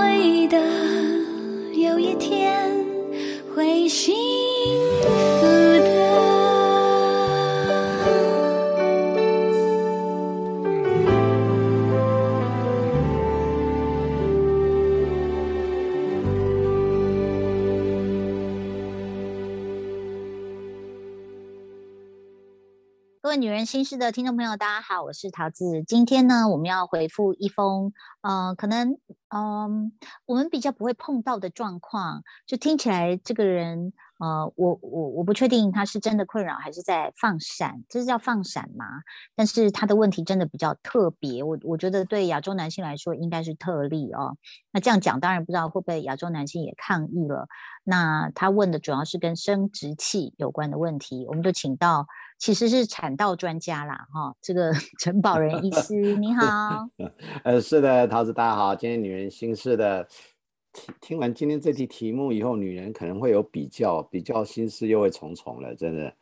会的，有一天会醒心事的听众朋友，大家好，我是桃子。今天呢，我们要回复一封，呃，可能，嗯，我们比较不会碰到的状况，就听起来这个人，呃，我我我不确定他是真的困扰还是在放闪，这是叫放闪吗？但是他的问题真的比较特别，我我觉得对亚洲男性来说应该是特例哦。那这样讲，当然不知道会不会亚洲男性也抗议了。那他问的主要是跟生殖器有关的问题，我们就请到。其实是产道专家啦，哈，这个 陈宝仁医师你好，呃，是的，桃子大家好，今天女人心事的听听完今天这题题目以后，女人可能会有比较，比较心事又会重重了，真的。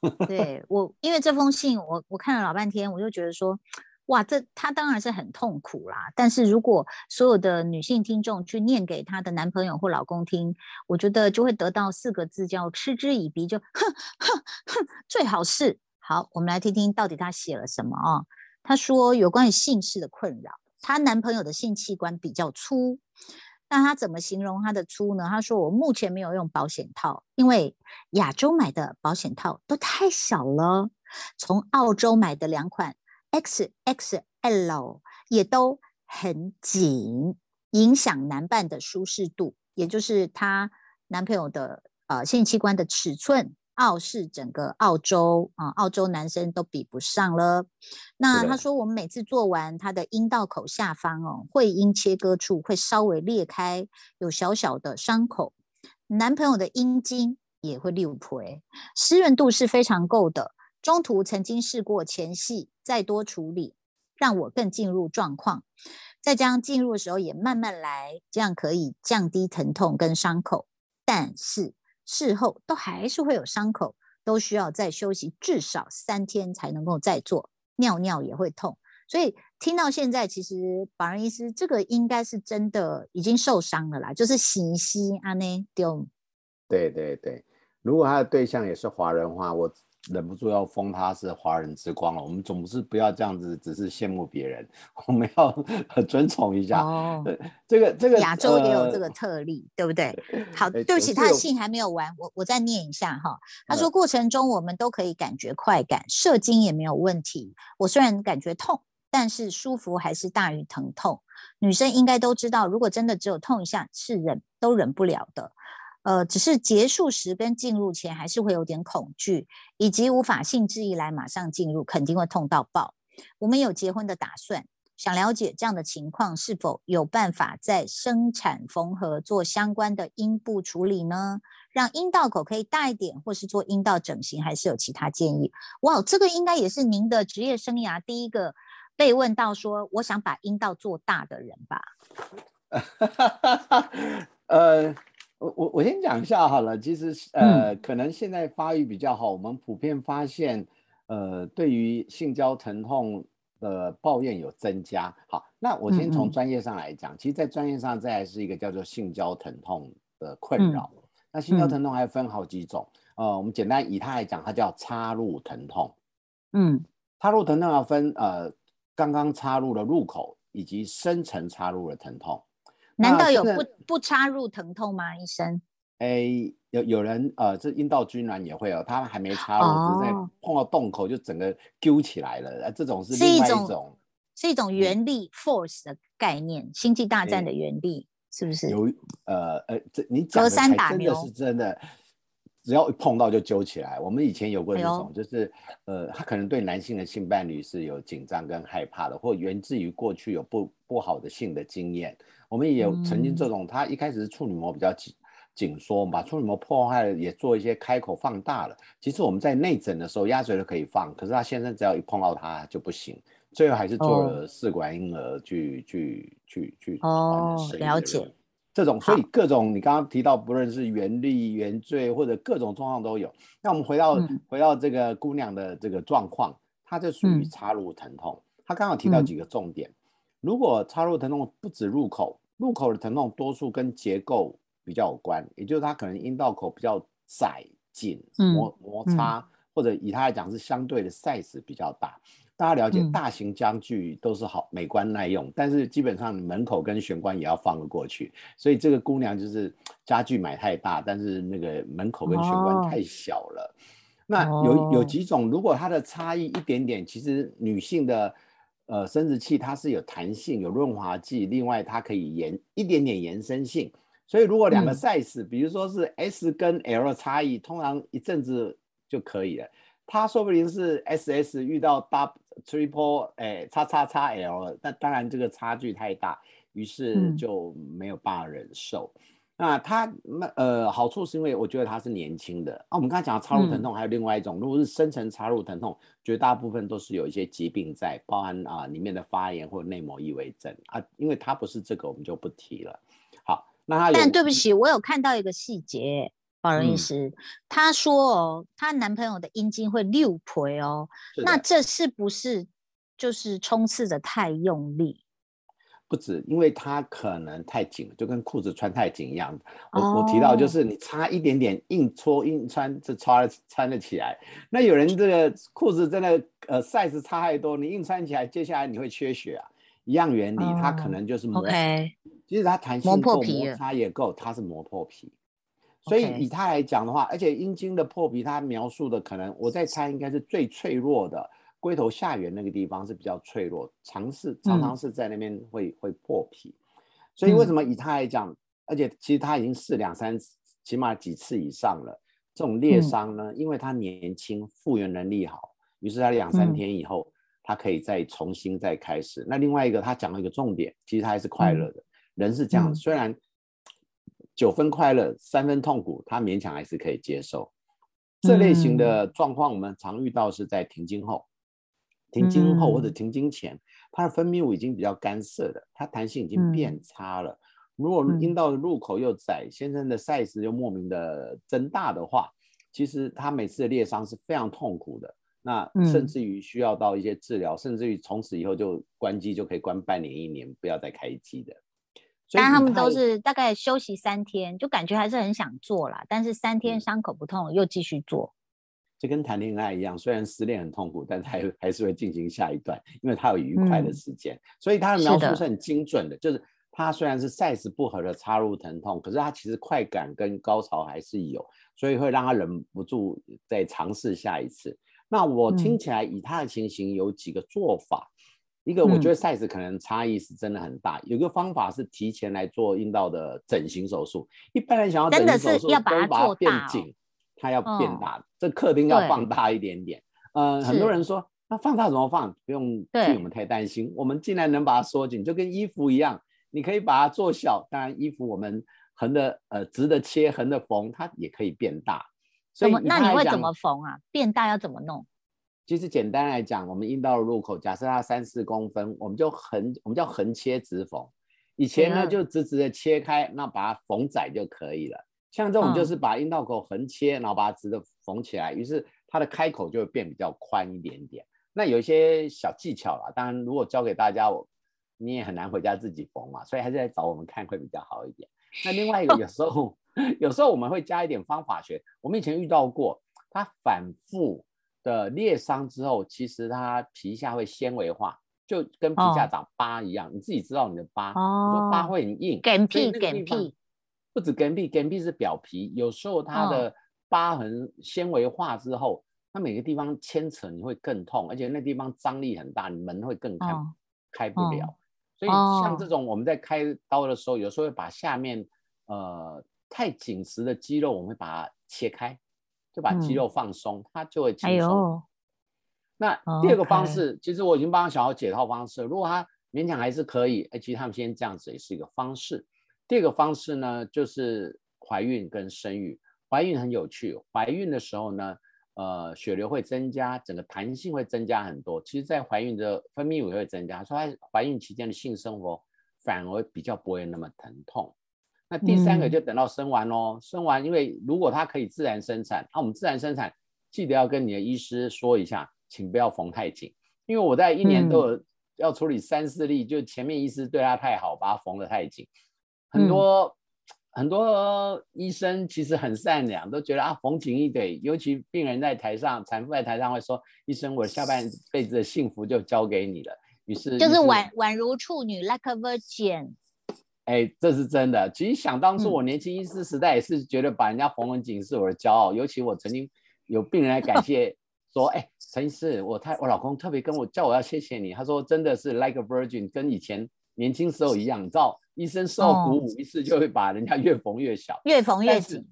对我，因为这封信我我看了老半天，我就觉得说。哇，这她当然是很痛苦啦。但是如果所有的女性听众去念给她的男朋友或老公听，我觉得就会得到四个字，叫嗤之以鼻，就哼哼哼，最好是好。我们来听听到底她写了什么啊？她说有关于性事的困扰，她男朋友的性器官比较粗。那她怎么形容她的粗呢？她说我目前没有用保险套，因为亚洲买的保险套都太小了，从澳洲买的两款。X X L 也都很紧，影响男伴的舒适度，也就是她男朋友的呃性器官的尺寸，澳式整个澳洲啊，澳洲男生都比不上了。那他说，我们每次做完他的阴道口下方哦，会阴切割处会稍微裂开，有小小的伤口。男朋友的阴茎也会六婆，湿润度是非常够的。中途曾经试过前戏再多处理，让我更进入状况。再将进入的时候也慢慢来，这样可以降低疼痛跟伤口。但是事后都还是会有伤口，都需要再休息至少三天才能够再做。尿尿也会痛，所以听到现在，其实保人医师这个应该是真的已经受伤了啦，就是洗洗啊呢丢。对对对，如果他的对象也是华人话，我。忍不住要封他是华人之光了。我们总是不要这样子，只是羡慕别人，我们要 尊崇一下。哦，这个这个亚洲也有这个特例，对不对？好，对不起，他的信还没有完，我我再念一下哈。他说过程中我们都可以感觉快感，射精也没有问题。我虽然感觉痛，但是舒服还是大于疼痛。女生应该都知道，如果真的只有痛一下，是忍都忍不了的。呃，只是结束时跟进入前还是会有点恐惧，以及无法兴致一来马上进入，肯定会痛到爆。我们有结婚的打算，想了解这样的情况是否有办法在生产缝合做相关的阴部处理呢？让阴道口可以大一点，或是做阴道整形，还是有其他建议？哇，这个应该也是您的职业生涯第一个被问到说我想把阴道做大的人吧？呃。我我我先讲一下好了，其实呃，可能现在发育比较好，我们普遍发现，呃，对于性交疼痛的抱怨有增加。好，那我先从专业上来讲，其实，在专业上，这还是一个叫做性交疼痛的困扰。那性交疼痛还分好几种，呃，我们简单以它来讲，它叫插入疼痛。嗯，插入疼痛要分呃，刚刚插入的入口以及深层插入的疼痛。难道有不不插入疼痛吗？医生？哎，有有人呃，这阴道痉挛也会有，他还没插入，只是碰到洞口就整个揪起来了。这种是另外一种，是一种原力 （force） 的概念，《星际大战》的原力是不是？有呃呃，这你讲的才真的是真的。只要一碰到就揪起来。我们以前有过这种，就是呃，他可能对男性的性伴侣是有紧张跟害怕的，或源自于过去有不不好的性的经验。我们也有曾经这种，他一开始是处女膜比较紧紧缩，把处女膜破坏了，也做一些开口放大了。其实我们在内诊的时候，鸭嘴都可以放，可是他先生只要一碰到他就不行，最后还是做了试管婴儿去去去去哦，了解。这种，所以各种你刚刚提到，不论是原力、原罪或者各种状况都有。那我们回到回到这个姑娘的这个状况，她就属于插入疼痛。她刚好提到几个重点，如果插入疼痛不止入口，入口的疼痛多数跟结构比较有关，也就是它可能阴道口比较窄紧，摩摩擦，或者以它来讲是相对的 size 比较大。大家了解，大型家具都是好美观耐用，但是基本上门口跟玄关也要放得过去，所以这个姑娘就是家具买太大，但是那个门口跟玄关太小了。那有有几种，如果它的差异一点点，其实女性的呃生殖器它是有弹性、有润滑剂，另外它可以延一点点延伸性，所以如果两个 size，比如说是 S 跟 L 差异，通常一阵子就可以了。它说不定是 S S 遇到 double triple 哎叉叉叉 L，那当然这个差距太大，于是就没有办法忍受。那它那呃好处是因为我觉得它是年轻的啊。我们刚才讲插入疼痛，还有另外一种，如果是深层插入疼痛，绝大部分都是有一些疾病在，包含啊里面的发炎或内膜异位症啊。因为它不是这个，我们就不提了。好，那它但对不起，我有看到一个细节。保仁医师，她说哦，她男朋友的阴茎会六倍哦，那这是不是就是冲刺的太用力？不止，因为它可能太紧了，就跟裤子穿太紧一样。我我提到就是你差一点点硬搓硬穿，这穿穿得起来。那有人这个裤子真的呃 size 差太多，你硬穿起来，接下来你会缺血啊。一样原理，它可能就是磨。其实它弹性够，摩擦也够，它是磨破皮。所以以它来讲的话，而且阴茎的破皮，它描述的可能我在猜，应该是最脆弱的龟头下缘那个地方是比较脆弱，尝试常常是在那边会会破皮。所以为什么以他来讲，而且其实他已经试两三次，起码几次以上了，这种裂伤呢，因为他年轻，复原能力好，于是他两三天以后，他可以再重新再开始。那另外一个他讲了一个重点，其实他还是快乐的，人是这样，虽然。九分快乐，三分痛苦，他勉强还是可以接受。这类型的状况，我们常遇到是在停经后、停经后或者停经前，它的分泌物已经比较干涩的，它弹性已经变差了。如果阴道的入口又窄，先生的 size 又莫名的增大的话，其实他每次的裂伤是非常痛苦的。那甚至于需要到一些治疗，甚至于从此以后就关机就可以关半年一年，不要再开机的。但他们都是大概休息三天，就感觉还是很想做啦。但是三天伤口不痛，又继续做。就跟谈恋爱一样，虽然失恋很痛苦，但还还是会进行下一段，因为他有愉快的时间。所以他的描述是很精准的，就是他虽然是 size 不合的插入疼痛，可是他其实快感跟高潮还是有，所以会让他忍不住再尝试下一次。那我听起来以他的情形有几个做法。一个我觉得 size 可能差异是真的很大。有个方法是提前来做阴道的整形手术。一般人想要整形手术，要把它变紧，它要变大，这客厅要放大一点点。嗯，很多人说那放大怎么放？不用替我们太担心。我们既然能把它缩紧，就跟衣服一样，你可以把它做小。当然，衣服我们横的呃直的切，横的缝，它也可以变大。所以那你会怎么缝啊？变大要怎么弄？其实简单来讲，我们阴道的入口，假设它三四公分，我们就横，我们叫横切直缝。以前呢，就直直的切开，那把它缝窄就可以了。像这种就是把阴道口横切，然后把它直的缝起来，于是它的开口就会变比较宽一点点。那有一些小技巧啦，当然如果教给大家，我你也很难回家自己缝嘛，所以还是来找我们看会比较好一点。那另外一个，有时候有时候我们会加一点方法学。我们以前遇到过，它反复。的裂伤之后，其实它皮下会纤维化，就跟皮下长疤一样。你自己知道你的疤，你说疤会很硬，干皮干皮，不止干皮，干皮是表皮。有时候它的疤痕纤维化之后，它每个地方牵扯你会更痛，而且那地方张力很大，你门会更开开不了。所以像这种我们在开刀的时候，有时候会把下面呃太紧实的肌肉，我们会把它切开。就把肌肉放松，它就会轻松。那第二个方式，其实我已经帮小豪解套方式。如果他勉强还是可以，哎，其实他们先这样子也是一个方式。第二个方式呢，就是怀孕跟生育。怀孕很有趣，怀孕的时候呢，呃，血流会增加，整个弹性会增加很多。其实，在怀孕的分泌物也会增加，说他怀孕期间的性生活反而比较不会那么疼痛。那第三个就等到生完喽，生完，因为如果它可以自然生产，那我们自然生产，记得要跟你的医师说一下，请不要缝太紧，因为我在一年都有要处理三四例，就前面医师对他太好，把他缝得太紧。很嗯多、很多医生其实很善良，都觉得啊缝紧一点。尤其病人在台上，产妇在台上会说：“医生，我下半辈子的幸福就交给你了。”于是就是宛宛如处女，like a virgin。哎，这是真的。其实想当初嗯我年轻医师时代也是觉得把人家缝很紧是我的骄傲，尤其我曾经有病人来感谢说：“ 哎，陈医师，我太我老公特别跟我叫我要谢谢你。”他说：“真的是 like a virgin，跟以前年轻时候一样。”你知道，医生受鼓舞，一次就会把人家越缝越小。越缝越紧。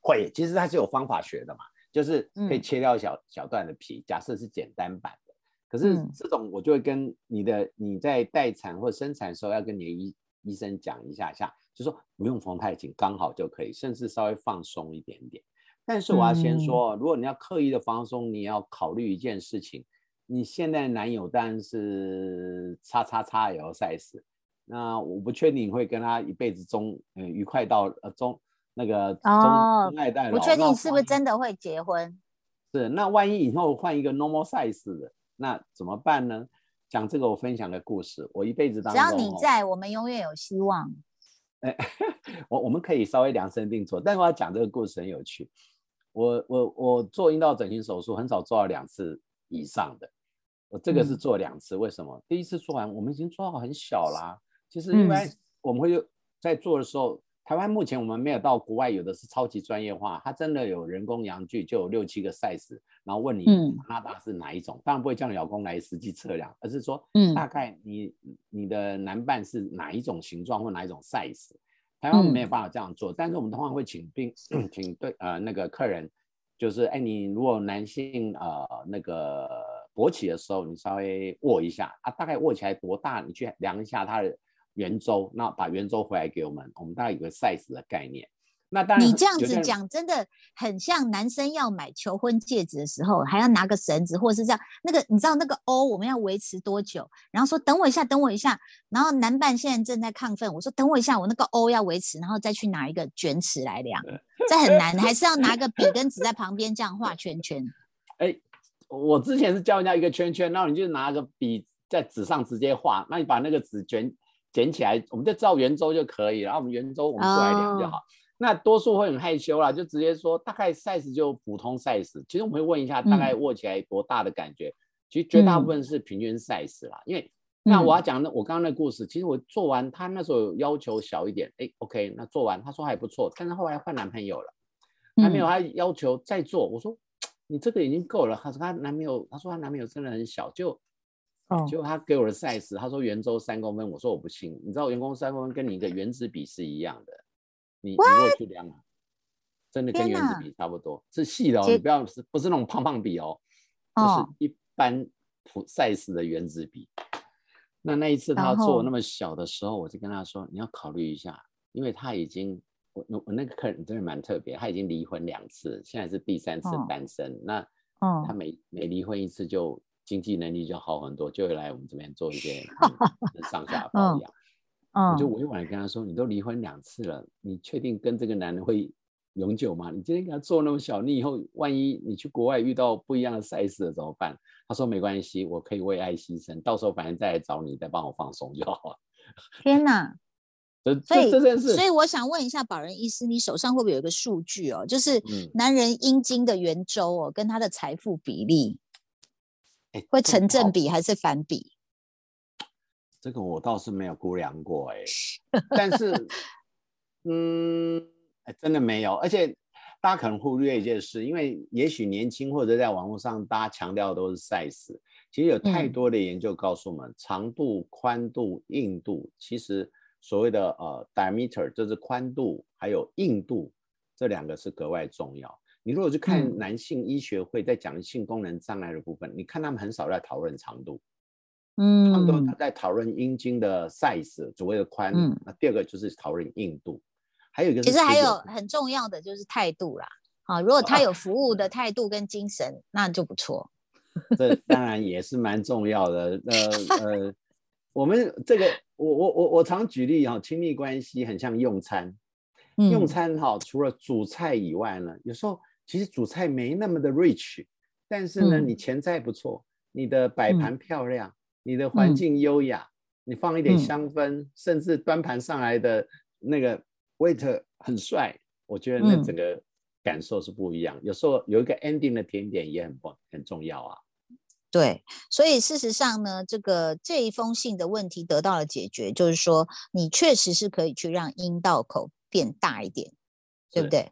会，其实它是有方法学的嘛，就是可以嗯切掉小、小段的皮，假设是简单版的。可是嗯这种我就会跟你的你在待产或生产的时候要跟你的医医生讲一下下，就说不用缝太紧，刚好就可以，甚至稍微放松一点点。但是我要先嗯说，如果你要刻意的放松，你要考虑一件事情，你现在男友当然是叉叉叉 L size，那我不确定你会跟他一辈子中呃愉快到呃中那个中爱代劳。不确定是不是真的会结婚。是，那万一以后换一个 normal size 的，那怎么办呢？讲这个我分享个故事，我一辈子当中只，要你在，我们永远有希望。我我们可以稍微量身定做，但是我要讲这个故事很有趣。我我我做阴道整形手术很少做到两次以上的，我这个是嗯做两次，为什么？第一次做完我们已经做到很小啦、其实因为嗯我们会在做的时候，台湾目前我们没有到国外，有的是超级专业化，它真的有人工阳具，就有六七个 size，然后问你嗯。加拿大是哪一种，当然不会叫你老公来实际测量，而是说嗯。大概你你的男伴是哪一种形状或哪一种 size。台湾没有嗯。办法这样做，但是我们通常会请病 请对呃那个客人，就是哎你如果男性呃那个勃起的时候，你稍微握一下啊，大概握起来多大，你去量一下他的圆周，那把圆周回来给我们，我们大概有个 size 的概念。那当然你这样子讲，真的很像男生要买求婚戒指的时候，还要拿个绳子，或者是这样。那个你知道那个 O 我们要维持多久？然后说等我一下，等我一下。然后男伴现在正在亢奋，我说等我一下，我那个 O 要维持，然后再去拿一个卷尺来量，这很难，还是要拿个笔跟纸在旁边这样画圈圈。哎，我之前是教人家一个圈圈，然后你就拿个笔在纸上直接画，那你把那个纸卷卷起来，我们就知道圆周就可以了。然后我们圆周我们过来量就好。那多数会很害羞啦，就直接说大概 size 就普通 size。其实我们会问一下大概握起来多大的感觉，其实绝大部分是平均 size 啦。因为那我要讲的，我刚刚那故事，其实我做完，他那时候要求小一点，哎，OK，那做完他说还不错，但是后来换男朋友了。男朋友他要求再做，我说 你这个已经够了。他说他男朋友，他说他男朋友真的很小，就哦就他给我的 size，他说圆周三公分，我说我不信，你知道圆周三公分跟你一个原子笔是一样的，你你如果去量啊，真的跟原子笔差不多，是细的哦，你不要是不是那种胖胖笔哦，哦就是一般普 size 的原子笔。那那一次他做那么小的时候，我就跟他说你要考虑一下，因为他已经。我我我那个客人真的蛮特别，他已经离婚两次，现在是第三次哦单身。那哦他每每离婚一次，就经济能力就好很多，就会来我们这边做一些嗯上下 保养。我就嗯，委婉的跟他说：“你都离婚两次了，你确定跟这个男人会永久吗？你今天给他做那么小，你以后万一你去国外遇到不一样的 size 了怎么办？”他说：“没关系，我可以为爱牺牲，到时候反正再来找你，再帮我放松就好了。天哪！这”所以这这件事，所以我想问一下，保仁医师，你手上会不会有一个数据哦？就是嗯男人阴茎的圆周哦，跟他的财富比例哎会成正比还是反比？这个我倒是没有估量过哎、但是，嗯，哎真的没有，而且大家可能忽略一件事，因为也许年轻或者在网络上大家强调的都是 size，其实有太嗯多的研究告诉我们，长度、宽度、硬度，其实所谓的呃 diameter 就是宽度还有硬度这两个是格外重要。你如果去看嗯男性医学会在讲性功能障碍的部分，你看他们很少在讨论长度。嗯他们都嗯在讨论阴茎的 size，所谓的宽。嗯那第二个就是讨论硬度，还有一个其实还有很重要的就是态度啦。啊，如果他有服务的态度跟精神，那就不错。这 当然也是蛮重要的。呃呃，我们这个我我我我常举例哈、亲密关系很像用餐，用嗯餐哈、除了主菜以外呢，有时候其实主菜没那么的 rich，但是呢，嗯你前菜不错，你的摆嗯盘漂亮，你的环嗯境优雅，你放一点嗯香氛，甚至端盘上来的那个 waiter 很帅，我觉得那嗯整个感受是不一样。有时候有一个 ending 的甜点也很棒，很重要啊。对，所以事实上呢，这个这一封信的问题得到了解决，就是说你确实是可以去让阴道口变大一点，对不对？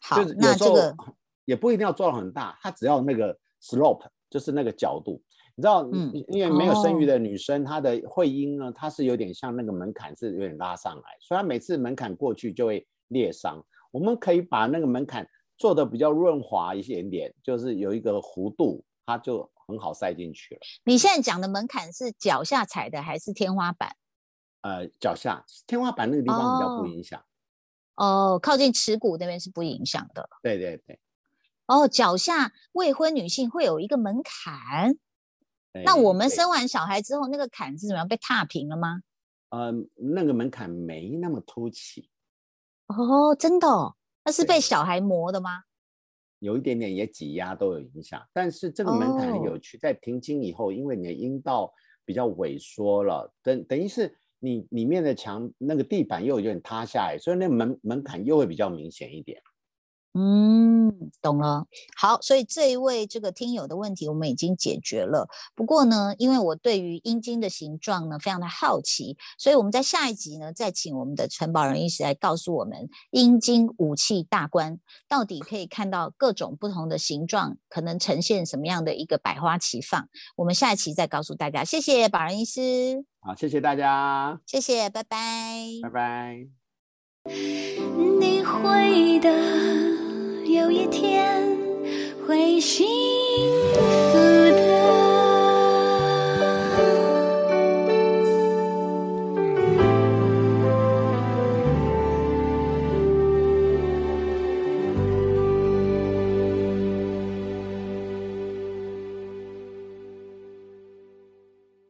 好就是，有那时候这个也不一定要做到很大，它只要那个 slope，就是那个角度。你知道，嗯因因为没有生育哦的女生，她的会阴呢，它是有点像那个门槛是有点拉上来，所以她每次门槛过去就会裂伤。我们可以把那个门槛做的比较润滑一点点，就是有一个弧度，它就很好塞进去了。你现在讲的门槛是脚下踩的还是天花板？呃，脚下天花板那个地方比较不哦影响。哦，靠近耻骨那边是不影响的。对对对。哦，脚下未婚女性会有一个门槛，那哎我们生完小孩之后，那个坎是怎么样被踏平了吗？呃那个门槛没那么凸起。哦，真的哦、那是被小孩磨的吗？有一点点也挤压都有影响，但是这个门槛有趣，在停经以后，因为你的阴道比较萎缩了，等等于是你里面的墙那个地板又有点塌下来，所以那门门槛又会比较明显一点。嗯，懂了。好，所以这一位这个听友的问题我们已经解决了。不过呢，因为我对于阴茎的形状呢非常的好奇，所以我们在下一集呢再请我们的陈宝仁医师来告诉我们阴茎武器大观到底可以看到各种不同的形状，可能呈现什么样的一个百花齐放。我们下一期再告诉大家。谢谢宝仁医师，好，谢谢大家，谢谢，拜拜。拜拜。你会的，有一天会幸福